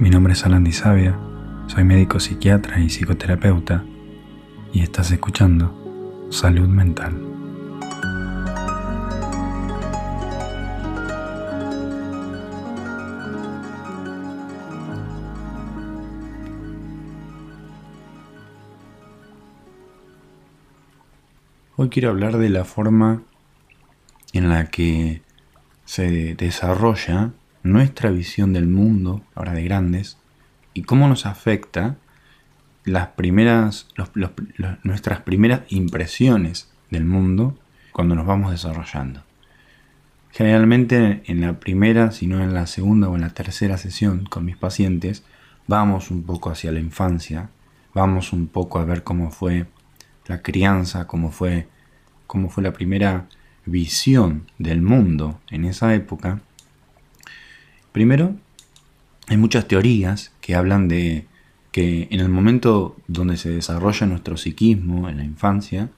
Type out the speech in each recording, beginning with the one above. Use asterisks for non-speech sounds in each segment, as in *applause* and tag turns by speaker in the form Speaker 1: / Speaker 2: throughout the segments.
Speaker 1: Mi nombre es Alan Sabia, soy médico psiquiatra y psicoterapeuta y estás escuchando Salud Mental. Hoy quiero hablar de la forma en la que se desarrolla nuestra visión del mundo, ahora de grandes, y cómo nos afecta las primeras, nuestras primeras impresiones del mundo cuando nos vamos desarrollando. Generalmente en la primera, si no en la segunda o en la tercera sesión con mis pacientes, vamos un poco hacia la infancia, vamos un poco a ver cómo fue la crianza, cómo fue, cómo fue la primera visión del mundo en esa época Primero, hay muchas teorías que hablan de que en el momento donde se desarrolla nuestro psiquismo, en la infancia,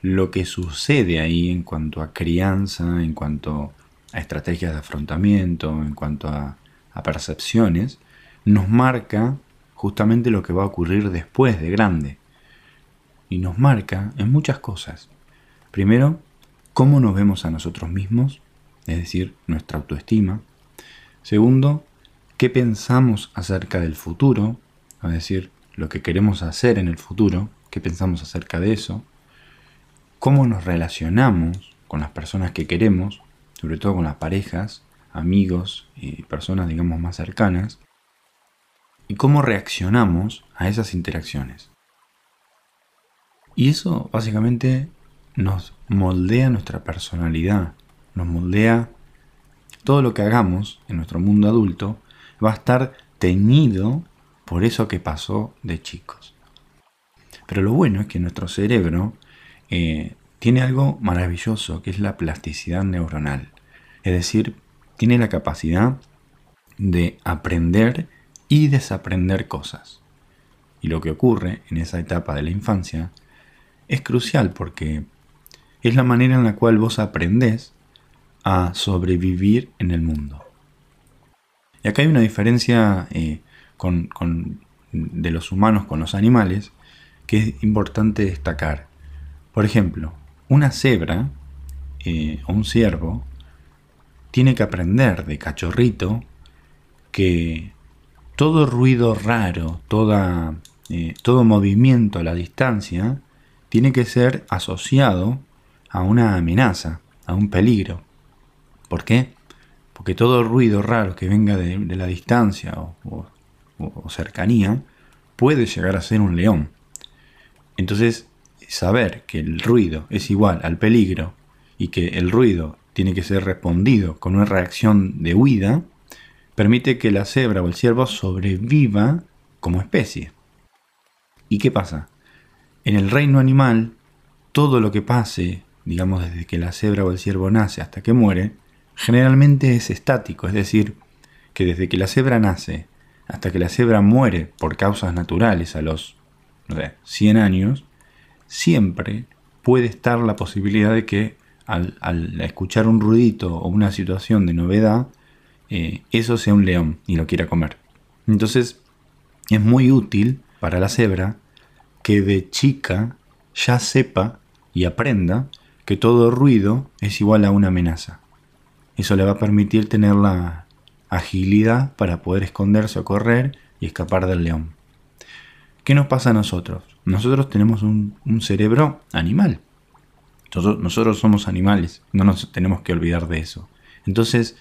Speaker 1: lo que sucede ahí en cuanto a crianza, en cuanto a estrategias de afrontamiento, en cuanto a, percepciones, nos marca justamente lo que va a ocurrir después de grande. Y nos marca en muchas cosas. Primero, cómo nos vemos a nosotros mismos, es decir, nuestra autoestima, Segundo, qué pensamos acerca del futuro, es decir, lo que queremos hacer en el futuro, qué pensamos acerca de eso, cómo nos relacionamos con las personas que queremos, sobre todo con las parejas, amigos y personas, digamos, más cercanas, y cómo reaccionamos a esas interacciones. Y eso básicamente nos moldea nuestra personalidad, nos moldea todo lo que hagamos en nuestro mundo adulto va a estar teñido por eso que pasó de chicos. Pero lo bueno es que nuestro cerebro eh, tiene algo maravilloso, que es la plasticidad neuronal. Es decir, tiene la capacidad de aprender y desaprender cosas. Y lo que ocurre en esa etapa de la infancia es crucial porque es la manera en la cual vos aprendés a sobrevivir en el mundo. Y acá hay una diferencia eh, de los humanos con los animales que es importante destacar. Por ejemplo, una cebra eh, o un ciervo tiene que aprender de cachorrito que todo ruido raro, toda, eh, todo movimiento a la distancia, tiene que ser asociado a una amenaza, a un peligro. ¿Por qué? Porque todo ruido raro que venga de, la distancia o, cercanía puede llegar a ser un león. Entonces, saber que el ruido es igual al peligro y que el ruido tiene que ser respondido con una reacción de huida, permite que la cebra o el ciervo sobreviva como especie. ¿Y qué pasa? En el reino animal, todo lo que pase, digamos desde que la cebra o el ciervo nace hasta que muere, generalmente es estático, es decir, que desde que la cebra nace hasta que la cebra muere por causas naturales a los 100 años, siempre puede estar la posibilidad de que al, escuchar un ruidito o una situación de novedad, eh, eso sea un león y lo quiera comer. Entonces, es muy útil para la cebra que de chica ya sepa y aprenda que todo ruido es igual a una amenaza. Eso le va a permitir tener la agilidad para poder esconderse o correr y escapar del león. ¿Qué nos pasa a nosotros? Nosotros tenemos un, cerebro animal. nosotros somos animales, no nos tenemos que olvidar de eso. Entonces,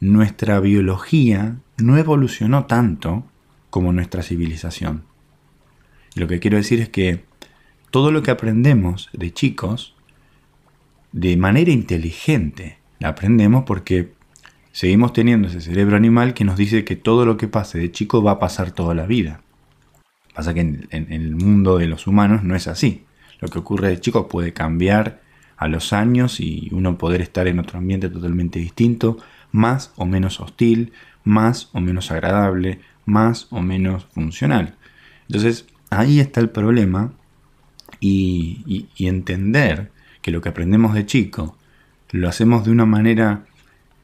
Speaker 1: nuestra biología no evolucionó tanto como nuestra civilización. lo que quiero decir es que todo lo que aprendemos de chicos, de manera inteligente, la aprendemos porque seguimos teniendo ese cerebro animal que nos dice que todo lo que pase de chico va a pasar toda la vida. Pasa que en, el mundo de los humanos no es así. Lo que ocurre de chico puede cambiar a los años y uno poder estar en otro ambiente totalmente distinto, más o menos hostil, más o menos agradable, más o menos funcional. Entonces ahí está el problema y entender que lo que aprendemos de chico lo hacemos de una manera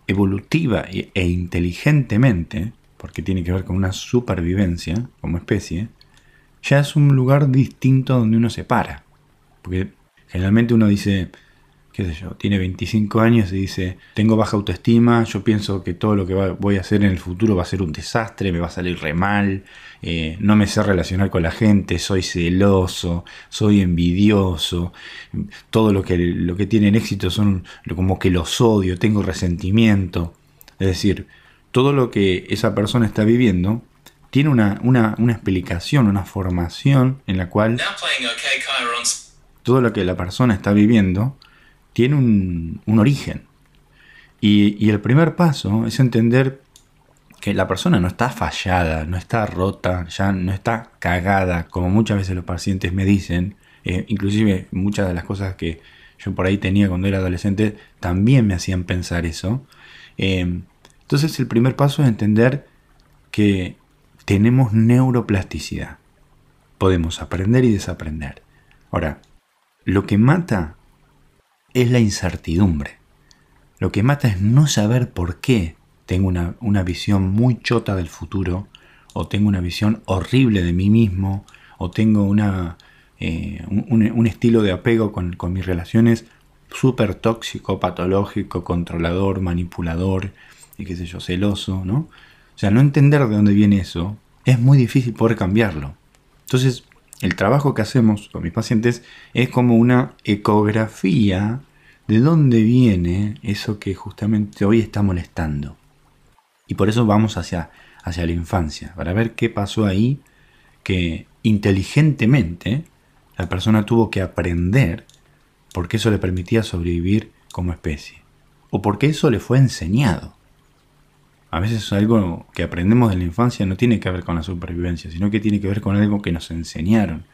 Speaker 1: evolutiva e inteligentemente, porque tiene que ver con una supervivencia como especie, ya es un lugar distinto donde uno se para. Porque generalmente uno dice, qué sé yo, tiene 25 años y dice, tengo baja autoestima, yo pienso que todo lo que voy a hacer en el futuro va a ser un desastre, me va a salir re mal, eh, no me sé relacionar con la gente, soy celoso, soy envidioso, todo lo que, lo que tienen éxito son como que los odio, tengo resentimiento. Es decir, todo lo que esa persona está viviendo tiene una, una, una explicación, una formación en la cual todo lo que la persona está viviendo tiene un, origen. Y, el primer paso es entender que la persona no está fallada, no está rota, ya no está cagada, como muchas veces los pacientes me dicen. Eh, inclusive muchas de las cosas que yo por ahí tenía cuando era adolescente también me hacían pensar eso. Eh, entonces el primer paso es entender que tenemos neuroplasticidad. Podemos aprender y desaprender. Ahora, lo que mata es la incertidumbre. Lo que mata es no saber por qué tengo una, visión muy chota del futuro, o tengo una visión horrible de mí mismo, o tengo una, eh, un, estilo de apego con, con mis relaciones súper tóxico, patológico, controlador, manipulador, y qué sé yo, celoso, ¿no? O sea, no entender de dónde viene eso es muy difícil poder cambiarlo. Entonces, el trabajo que hacemos con mis pacientes es como una ecografía de dónde viene eso que justamente hoy está molestando. Y por eso vamos hacia, hacia la infancia, para ver qué pasó ahí que inteligentemente la persona tuvo que aprender porque eso le permitía sobrevivir como especie. O porque eso le fue enseñado. A veces algo que aprendemos de la infancia no tiene que ver con la supervivencia, sino que tiene que ver con algo que nos enseñaron.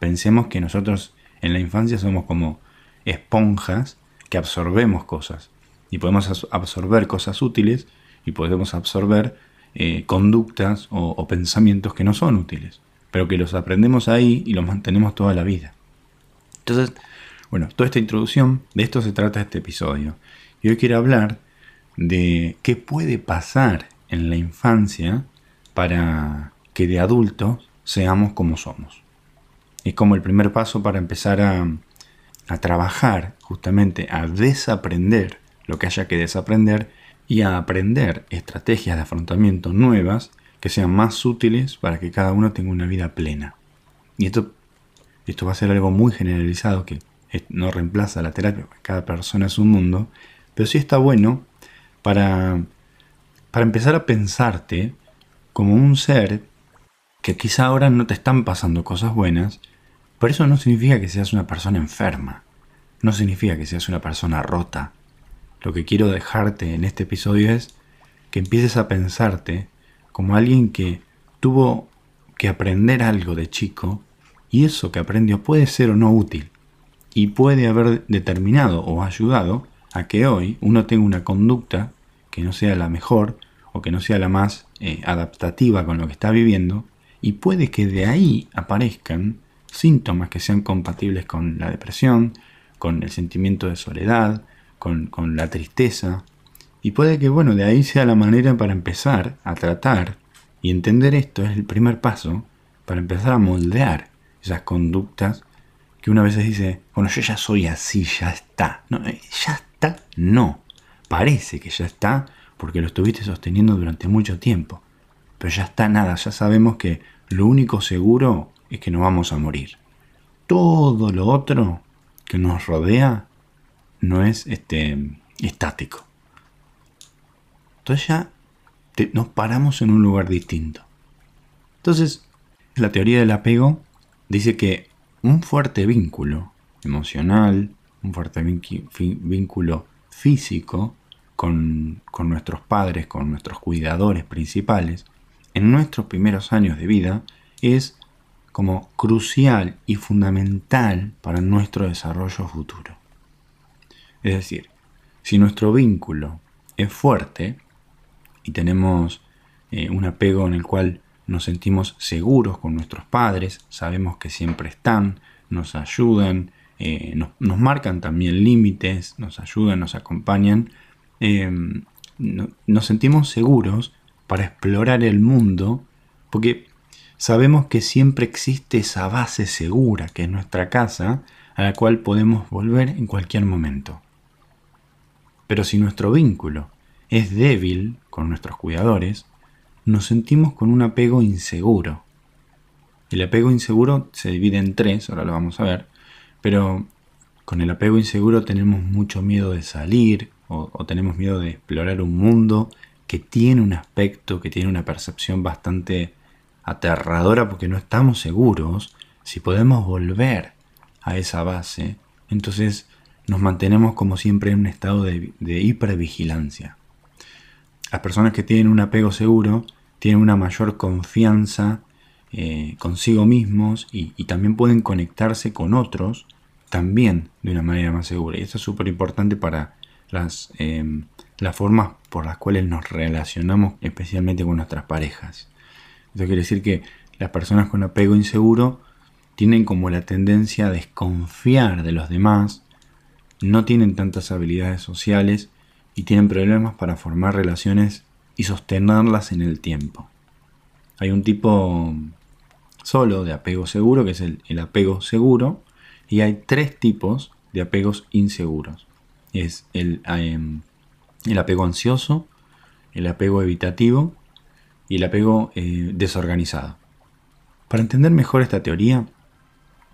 Speaker 1: Pensemos que nosotros en la infancia somos como esponjas que absorbemos cosas. Y podemos absorber cosas útiles y podemos absorber eh, conductas o, pensamientos que no son útiles, pero que los aprendemos ahí y los mantenemos toda la vida. Entonces, bueno, toda esta introducción, de esto se trata este episodio. Y hoy quiero hablar de qué puede pasar en la infancia para que de adultos seamos como somos. Es como el primer paso para empezar a, trabajar, justamente a desaprender lo que haya que desaprender y a aprender estrategias de afrontamiento nuevas que sean más útiles para que cada uno tenga una vida plena. Y esto, esto va a ser algo muy generalizado que no reemplaza la terapia, cada persona es un mundo, pero sí está bueno para, para empezar a pensarte como un ser que quizá ahora no te están pasando cosas buenas, pero eso no significa que seas una persona enferma, no significa que seas una persona rota. Lo que quiero dejarte en este episodio es que empieces a pensarte como alguien que tuvo que aprender algo de chico y eso que aprendió puede ser o no útil y puede haber determinado o ayudado a que hoy uno tenga una conducta que no sea la mejor o que no sea la más eh, adaptativa con lo que está viviendo y puede que de ahí aparezcan síntomas que sean compatibles con la depresión, con el sentimiento de soledad, con, con la tristeza y puede que bueno de ahí sea la manera para empezar a tratar y entender esto es el primer paso para empezar a moldear esas conductas que una vez dice, bueno, yo ya soy así, ya está. Eh, ya está, no. Parece que ya está porque lo estuviste sosteniendo durante mucho tiempo. Pero ya está nada, ya sabemos que lo único seguro es que no vamos a morir. Todo lo otro que nos rodea no es este, estático. Entonces ya nos paramos en un lugar distinto. Entonces, la teoría del apego dice que un fuerte vínculo emocional, un fuerte vínculo físico con, nuestros padres, con nuestros cuidadores principales, en nuestros primeros años de vida es como crucial y fundamental para nuestro desarrollo futuro. Es decir, si nuestro vínculo es fuerte y tenemos eh, un apego en el cual nos sentimos seguros con nuestros padres, sabemos que siempre están, nos ayudan, eh, nos, marcan también límites, nos ayudan, nos acompañan. Em, nos sentimos seguros para explorar el mundo, porque sabemos que siempre existe esa base segura, que es nuestra casa, a la cual podemos volver en cualquier momento. Pero si nuestro vínculo es débil con nuestros cuidadores, nos sentimos con un apego inseguro. El apego inseguro se divide en tres, ahora lo vamos a ver, pero con el apego inseguro tenemos mucho miedo de salir o, tenemos miedo de explorar un mundo que tiene un aspecto, que tiene una percepción bastante aterradora porque no estamos seguros si podemos volver a esa base, entonces nos mantenemos como siempre en un estado de, hipervigilancia. Las personas que tienen un apego seguro tienen una mayor confianza eh, consigo mismos y, también pueden conectarse con otros también de una manera más segura. Y esto es súper importante para las, eh, las formas por las cuales nos relacionamos especialmente con nuestras parejas. Esto quiere decir que las personas con apego inseguro tienen como la tendencia a desconfiar de los demás, no tienen tantas habilidades sociales y tienen problemas para formar relaciones y sostenerlas en el tiempo. Hay un tipo solo de apego seguro, que es el, apego seguro, y hay tres tipos de apegos inseguros. Es el, em, el apego ansioso, el apego evitativo y el apego eh, desorganizado. Para entender mejor esta teoría,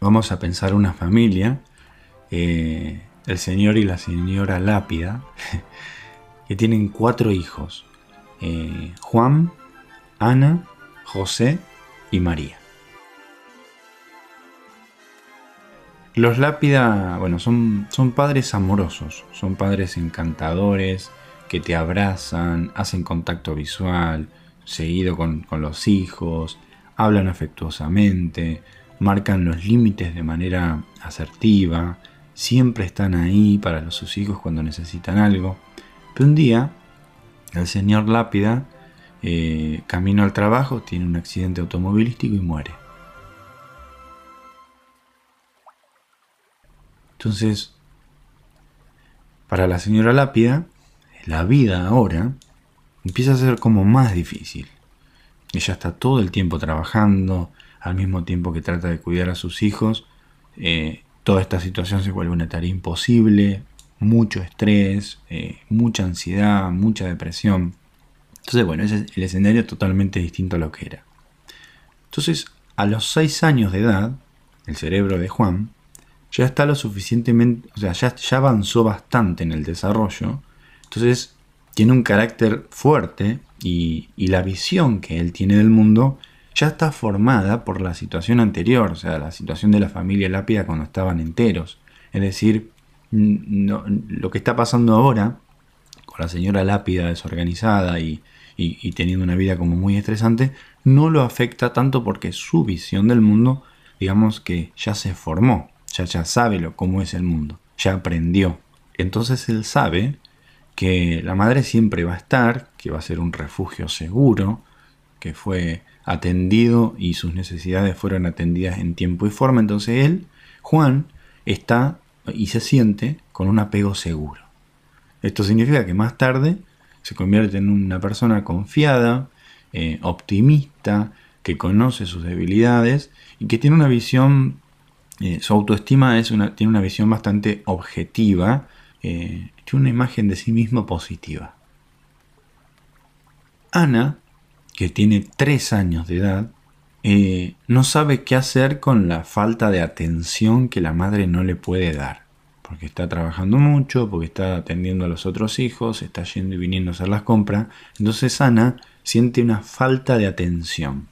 Speaker 1: vamos a pensar una familia, eh, el señor y la señora Lápida, *laughs* que tienen cuatro hijos, eh, Juan, Ana, José y María. Los Lápida, bueno, son, son padres amorosos, son padres encantadores, que te abrazan, hacen contacto visual, seguido con, los hijos, hablan afectuosamente, marcan los límites de manera asertiva, siempre están ahí para sus hijos cuando necesitan algo. Pero un día, el señor Lápida, eh, camino al trabajo, tiene un accidente automovilístico y muere. Entonces, para la señora Lápida, la vida ahora empieza a ser como más difícil. Ella está todo el tiempo trabajando, al mismo tiempo que trata de cuidar a sus hijos. Eh, toda esta situación se vuelve una tarea imposible, mucho estrés, eh, mucha ansiedad, mucha depresión. Entonces, bueno, ese, el escenario es totalmente distinto a lo que era. Entonces, a los 6 años de edad, el cerebro de Juan ya está lo suficientemente, o sea, ya, ya avanzó bastante en el desarrollo. Entonces, tiene un carácter fuerte y, la visión que él tiene del mundo ya está formada por la situación anterior, o sea, la situación de la familia Lápida cuando estaban enteros. Es decir, lo que está pasando ahora con la señora Lápida desorganizada y, teniendo una vida como muy estresante, no lo afecta tanto porque su visión del mundo, digamos que ya se formó, ya, ya sabe lo, cómo es el mundo, ya aprendió. Entonces él sabe que la madre siempre va a estar, que va a ser un refugio seguro, que fue atendido y sus necesidades fueron atendidas en tiempo y forma. Entonces él, Juan, está y se siente con un apego seguro. Esto significa que más tarde se convierte en una persona confiada, eh, optimista, que conoce sus debilidades y que tiene una visión, eh, su autoestima es una, tiene una visión bastante objetiva eh, tiene una imagen de sí mismo positiva. Ana, que tiene tres años de edad, eh, no sabe qué hacer con la falta de atención que la madre no le puede dar. Porque está trabajando mucho, porque está atendiendo a los otros hijos, está yendo y viniendo a hacer las compras. Entonces Ana siente una falta de atención.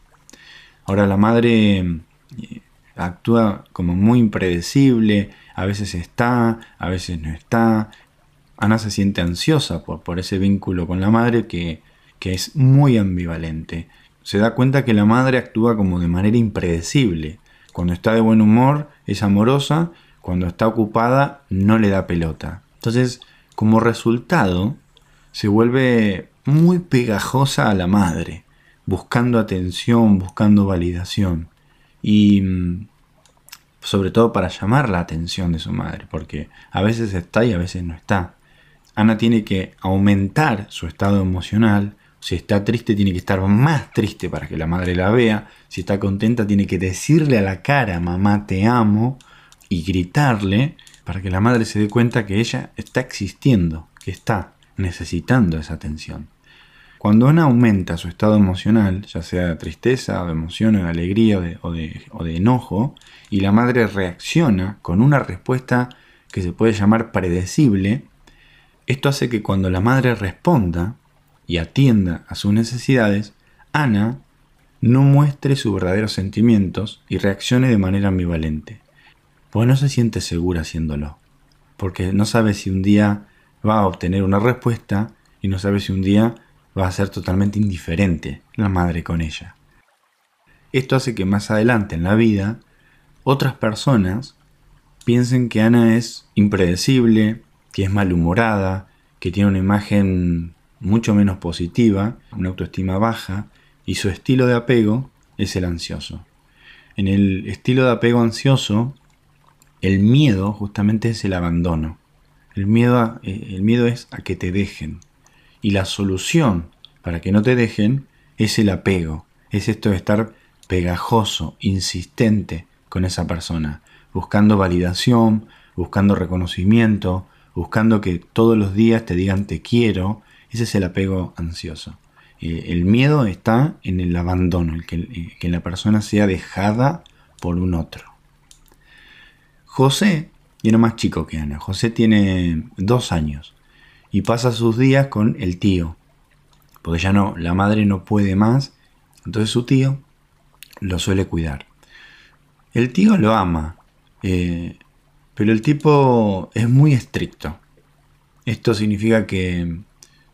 Speaker 1: Ahora la madre eh, actúa como muy impredecible, a veces está, a veces no está. Ana se siente ansiosa por, por ese vínculo con la madre que, que es muy ambivalente. Se da cuenta que la madre actúa como de manera impredecible. Cuando está de buen humor es amorosa, cuando está ocupada no le da pelota. Entonces, como resultado, se vuelve muy pegajosa a la madre, buscando atención, buscando validación. Y mm, sobre todo para llamar la atención de su madre, porque a veces está y a veces no está. Ana tiene que aumentar su estado emocional Si está triste tiene que estar más triste para que la madre la vea. Si está contenta tiene que decirle a la cara, mamá te amo, y gritarle para que la madre se dé cuenta que ella está existiendo, que está necesitando esa atención. Cuando Ana aumenta su estado emocional, ya sea de tristeza, de emoción, de alegría o de, o de enojo, y la madre reacciona con una respuesta que se puede llamar predecible, esto hace que cuando la madre responda y atienda a sus necesidades, Ana no muestre sus verdaderos sentimientos y reaccione de manera ambivalente. Pues no se siente segura haciéndolo, porque no sabe si un día va a obtener una respuesta y no sabe si un día va a ser totalmente indiferente la madre con ella. Esto hace que más adelante en la vida otras personas piensen que Ana es impredecible, que es malhumorada, que tiene una imagen mucho menos positiva, una autoestima baja, y su estilo de apego es el ansioso. En el estilo de apego ansioso, el miedo justamente es el abandono. El miedo, eh, el miedo es a que te dejen, y la solución para que no te dejen es el apego, es esto de estar pegajoso, insistente con esa persona, buscando validación, buscando reconocimiento, buscando que todos los días te digan te quiero, ese es el apego ansioso. Eh, el miedo está en el abandono, el que, la persona sea dejada por un otro. José, era más chico que Ana, José tiene dos años y pasa sus días con el tío, porque ya no, la madre no puede más, entonces su tío lo suele cuidar. El tío lo ama, eh, pero el tipo es muy estricto. Esto significa que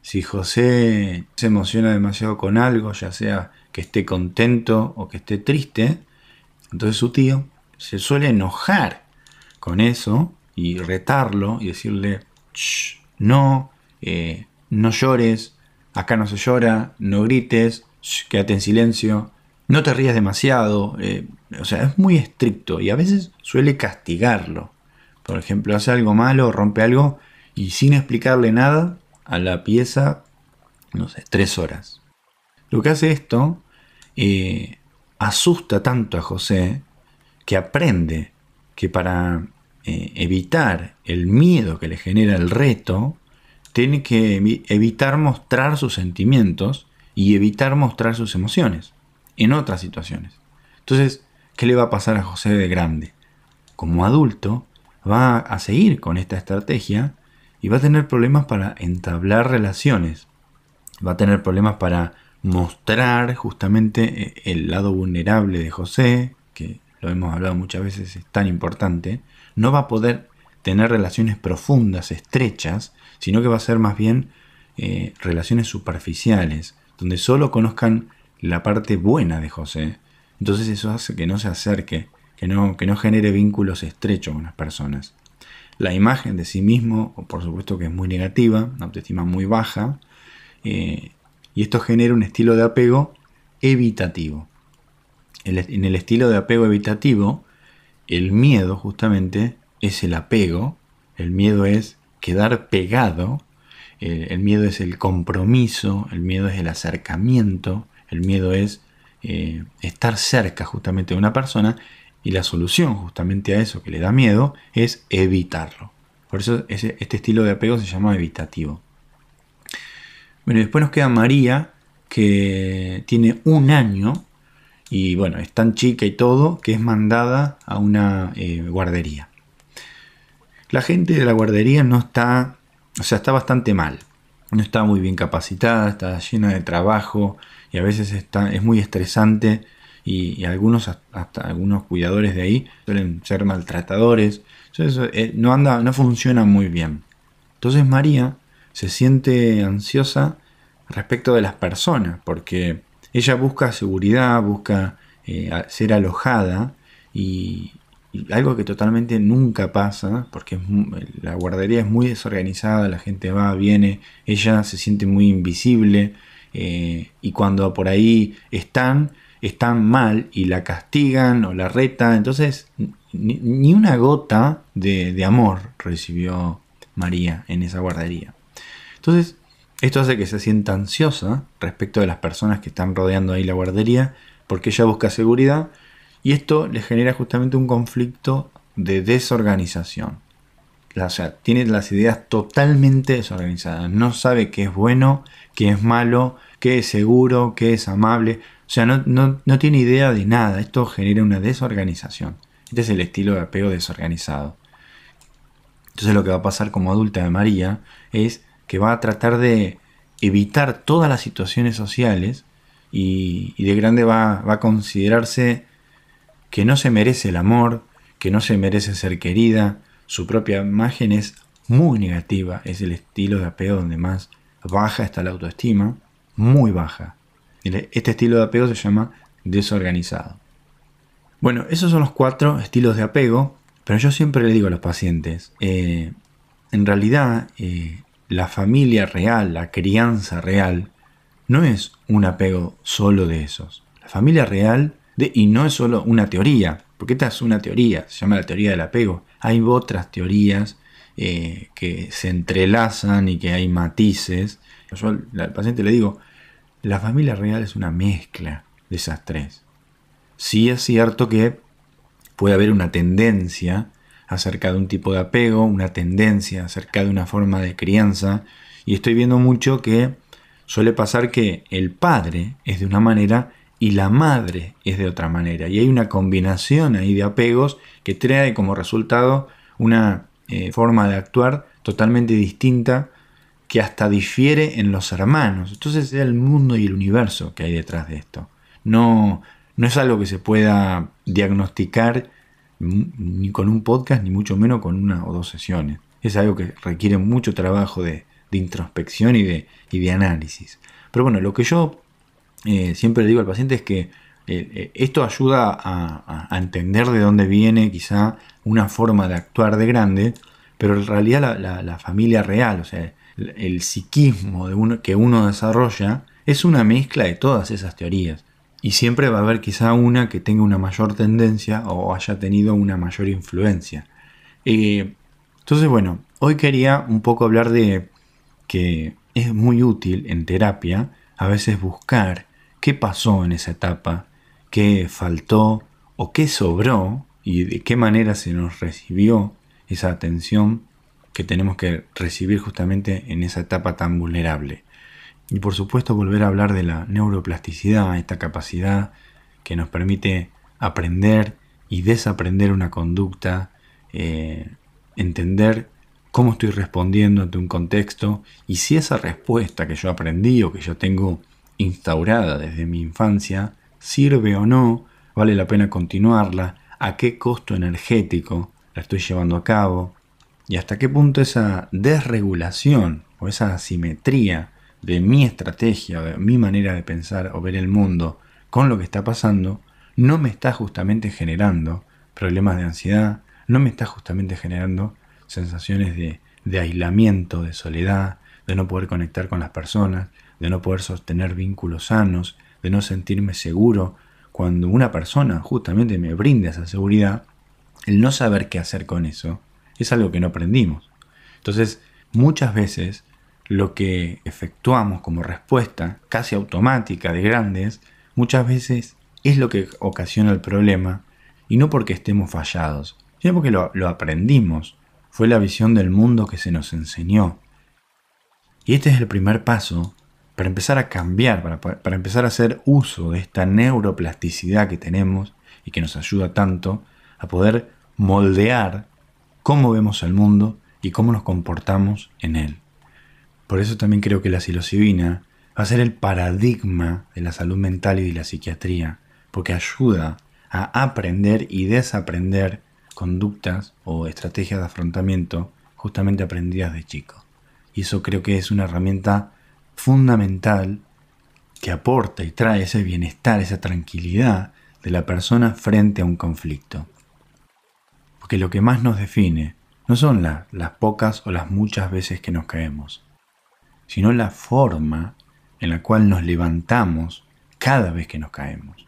Speaker 1: si José se emociona demasiado con algo, ya sea que esté contento o que esté triste, entonces su tío se suele enojar con eso y retarlo y decirle, no, eh, no llores, acá no se llora, no grites, quédate en silencio, no te rías demasiado, eh, o sea, es muy estricto y a veces suele castigarlo. Por ejemplo, hace algo malo, rompe algo y sin explicarle nada a la pieza, no sé, tres horas. Lo que hace esto eh, asusta tanto a José que aprende que para evitar el miedo que le genera el reto, tiene que evitar mostrar sus sentimientos y evitar mostrar sus emociones en otras situaciones. Entonces, ¿qué le va a pasar a José de grande? Como adulto, va a seguir con esta estrategia y va a tener problemas para entablar relaciones. Va a tener problemas para mostrar justamente eh, el lado vulnerable de José, que lo hemos hablado muchas veces, es tan importante. No va a poder tener relaciones profundas, estrechas, sino que va a ser más bien eh, relaciones superficiales, donde solo conozcan la parte buena de José. Entonces eso hace que no se acerque, que no, que no genere vínculos estrechos con las personas. La imagen de sí mismo, por supuesto que es muy negativa, una autoestima muy baja, eh, y esto genera un estilo de apego evitativo. en el estilo de apego evitativo, el miedo justamente es el apego, el miedo es quedar pegado, el miedo es el compromiso, el miedo es el acercamiento, el miedo es eh, estar cerca justamente de una persona. Y la solución justamente a eso que le da miedo es evitarlo. Por eso este estilo de apego se llama evitativo. Bueno, después nos queda María, que tiene un año y bueno, es tan chica y todo que es mandada a una eh, guardería. La gente de la guardería no está, o sea, está bastante mal. No está muy bien capacitada, está llena de trabajo y a veces está, es muy estresante y, algunos, hasta algunos cuidadores de ahí suelen ser maltratadores. Entonces, eh, no, anda, no funciona muy bien. Entonces María se siente ansiosa respecto de las personas porque ella busca seguridad, busca eh, ser alojada y, algo que totalmente nunca pasa, porque la guardería es muy desorganizada, la gente va, viene, ella se siente muy invisible eh, y cuando por ahí están, están mal y la castigan o la retan, entonces ni, una gota de, amor recibió María en esa guardería. Entonces, Esto hace que se sienta ansiosa respecto de las personas que están rodeando ahí la guardería, porque ella busca seguridad y esto le genera justamente un conflicto de desorganización. O sea, tiene las ideas totalmente desorganizadas. No sabe qué es bueno, qué es malo, qué es seguro, qué es amable. O sea, no, no tiene idea de nada. Esto genera una desorganización. Este es el estilo de apego desorganizado. Entonces lo que va a pasar como adulta de María es que va a tratar de evitar todas las situaciones sociales y, de grande va, va, a considerarse que no se merece el amor, que no se merece ser querida, su propia imagen es muy negativa, es el estilo de apego donde más baja está la autoestima, muy baja. Este estilo de apego se llama desorganizado. Bueno, esos son los cuatro estilos de apego, pero yo siempre le digo a los pacientes, eh, en realidad eh, la familia real, la crianza real, no es un apego solo de esos. La familia real, y no es solo una teoría, porque esta es una teoría, se llama la teoría del apego. Hay otras teorías eh, que se entrelazan y que hay matices. Yo al paciente le digo, la familia real es una mezcla de esas tres sí es cierto que puede haber una tendencia acerca de un tipo de apego, una tendencia acerca de una forma de crianza, y estoy viendo mucho que suele pasar que el padre es de una manera y la madre es de otra manera, y hay una combinación ahí de apegos que trae como resultado una eh, forma de actuar totalmente distinta que hasta difiere en los hermanos. Entonces es el mundo y el universo que hay detrás de esto. No, no es algo que se pueda diagnosticar ni con un podcast, ni mucho menos con una o dos sesiones. Es algo que requiere mucho trabajo de, introspección y de, de, análisis. Pero bueno, lo que yo eh, siempre le digo al paciente es que eh, eh, esto ayuda a, entender de dónde viene quizá una forma de actuar de grande, pero en realidad la, familia real, o sea, el, psiquismo de uno, que uno desarrolla, es una mezcla de todas esas teorías. Y siempre va a haber quizá una que tenga una mayor tendencia o haya tenido una mayor influencia. Eh, entonces, bueno, hoy quería un poco hablar de que es muy útil en terapia a veces buscar qué pasó en esa etapa, qué faltó o qué sobró y de qué manera se nos recibió esa atención que tenemos que recibir justamente en esa etapa tan vulnerable. Y por supuesto volver a hablar de la neuroplasticidad, esta capacidad que nos permite aprender y desaprender una conducta, eh, entender cómo estoy respondiendo ante un contexto y si esa respuesta que yo aprendí o que yo tengo instaurada desde mi infancia sirve o no, vale la pena continuarla, a qué costo energético la estoy llevando a cabo y hasta qué punto esa desregulación o esa asimetría de mi estrategia, de mi manera de pensar o ver el mundo con lo que está pasando, no me está justamente generando problemas de ansiedad, no me está justamente generando sensaciones de, de aislamiento, de soledad, de no poder conectar con las personas, de no poder sostener vínculos sanos, de no sentirme seguro. Cuando una persona justamente me brinda esa seguridad, el no saber qué hacer con eso es algo que no aprendimos. Entonces, muchas veces lo que efectuamos como respuesta casi automática de grandes, muchas veces es lo que ocasiona el problema, y no porque estemos fallados, sino porque lo, aprendimos, fue la visión del mundo que se nos enseñó. Y este es el primer paso para empezar a cambiar, para, para empezar a hacer uso de esta neuroplasticidad que tenemos y que nos ayuda tanto a poder moldear cómo vemos el mundo y cómo nos comportamos en él. Por eso también creo que la psilocibina va a ser el paradigma de la salud mental y de la psiquiatría, porque ayuda a aprender y desaprender conductas o estrategias de afrontamiento justamente aprendidas de chico. Y eso creo que es una herramienta fundamental que aporta y trae ese bienestar, esa tranquilidad de la persona frente a un conflicto. Porque lo que más nos define no son las pocas o las muchas veces que nos caemos, sino la forma en la cual nos levantamos cada vez que nos caemos.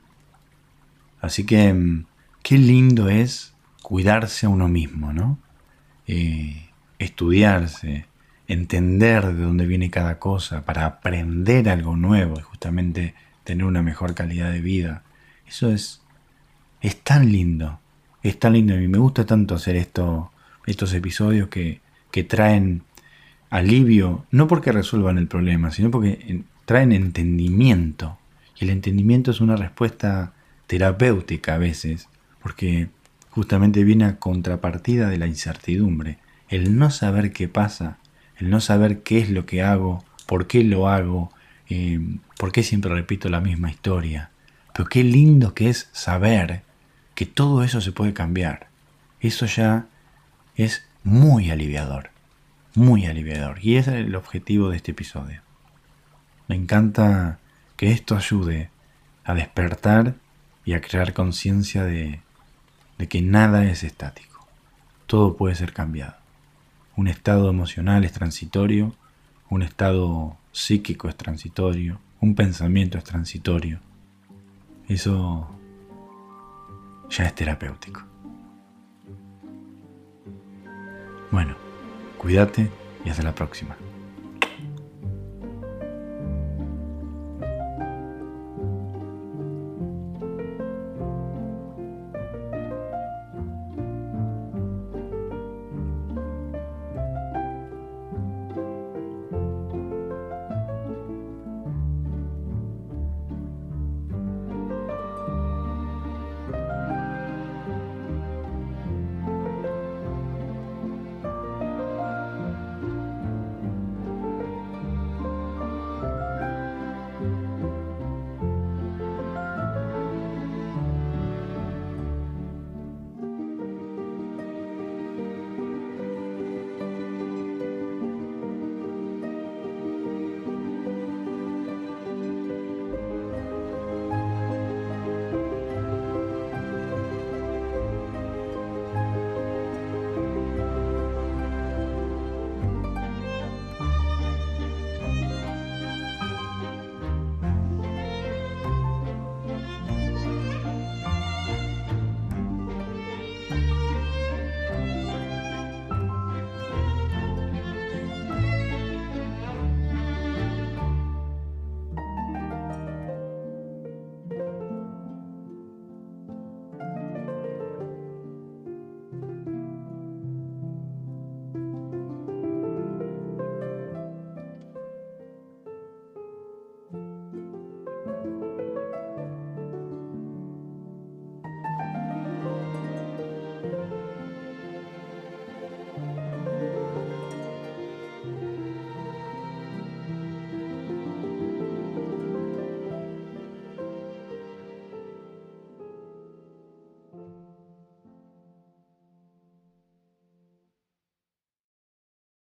Speaker 1: Así que mm, qué lindo es cuidarse a uno mismo, ¿no? Eh, estudiarse, entender de dónde viene cada cosa, para aprender algo nuevo y justamente tener una mejor calidad de vida. Eso es, es tan lindo, es tan lindo y me gusta tanto hacer esto, estos episodios que, que traen alivio, no porque resuelvan el problema, sino porque traen entendimiento. Y el entendimiento es una respuesta terapéutica a veces, porque justamente viene a contrapartida de la incertidumbre. El no saber qué pasa, el no saber qué es lo que hago, por qué lo hago, eh, por qué siempre repito la misma historia. Pero qué lindo que es saber que todo eso se puede cambiar. Eso ya es muy aliviador, muy aliviador. Y es el objetivo de este episodio. Me encanta que esto ayude a despertar y a crear conciencia de, de que nada es estático. Todo puede ser cambiado. Un estado emocional es transitorio, un estado psíquico es transitorio, un pensamiento es transitorio. Eso ya es terapéutico. Bueno, cuídate y hasta la próxima.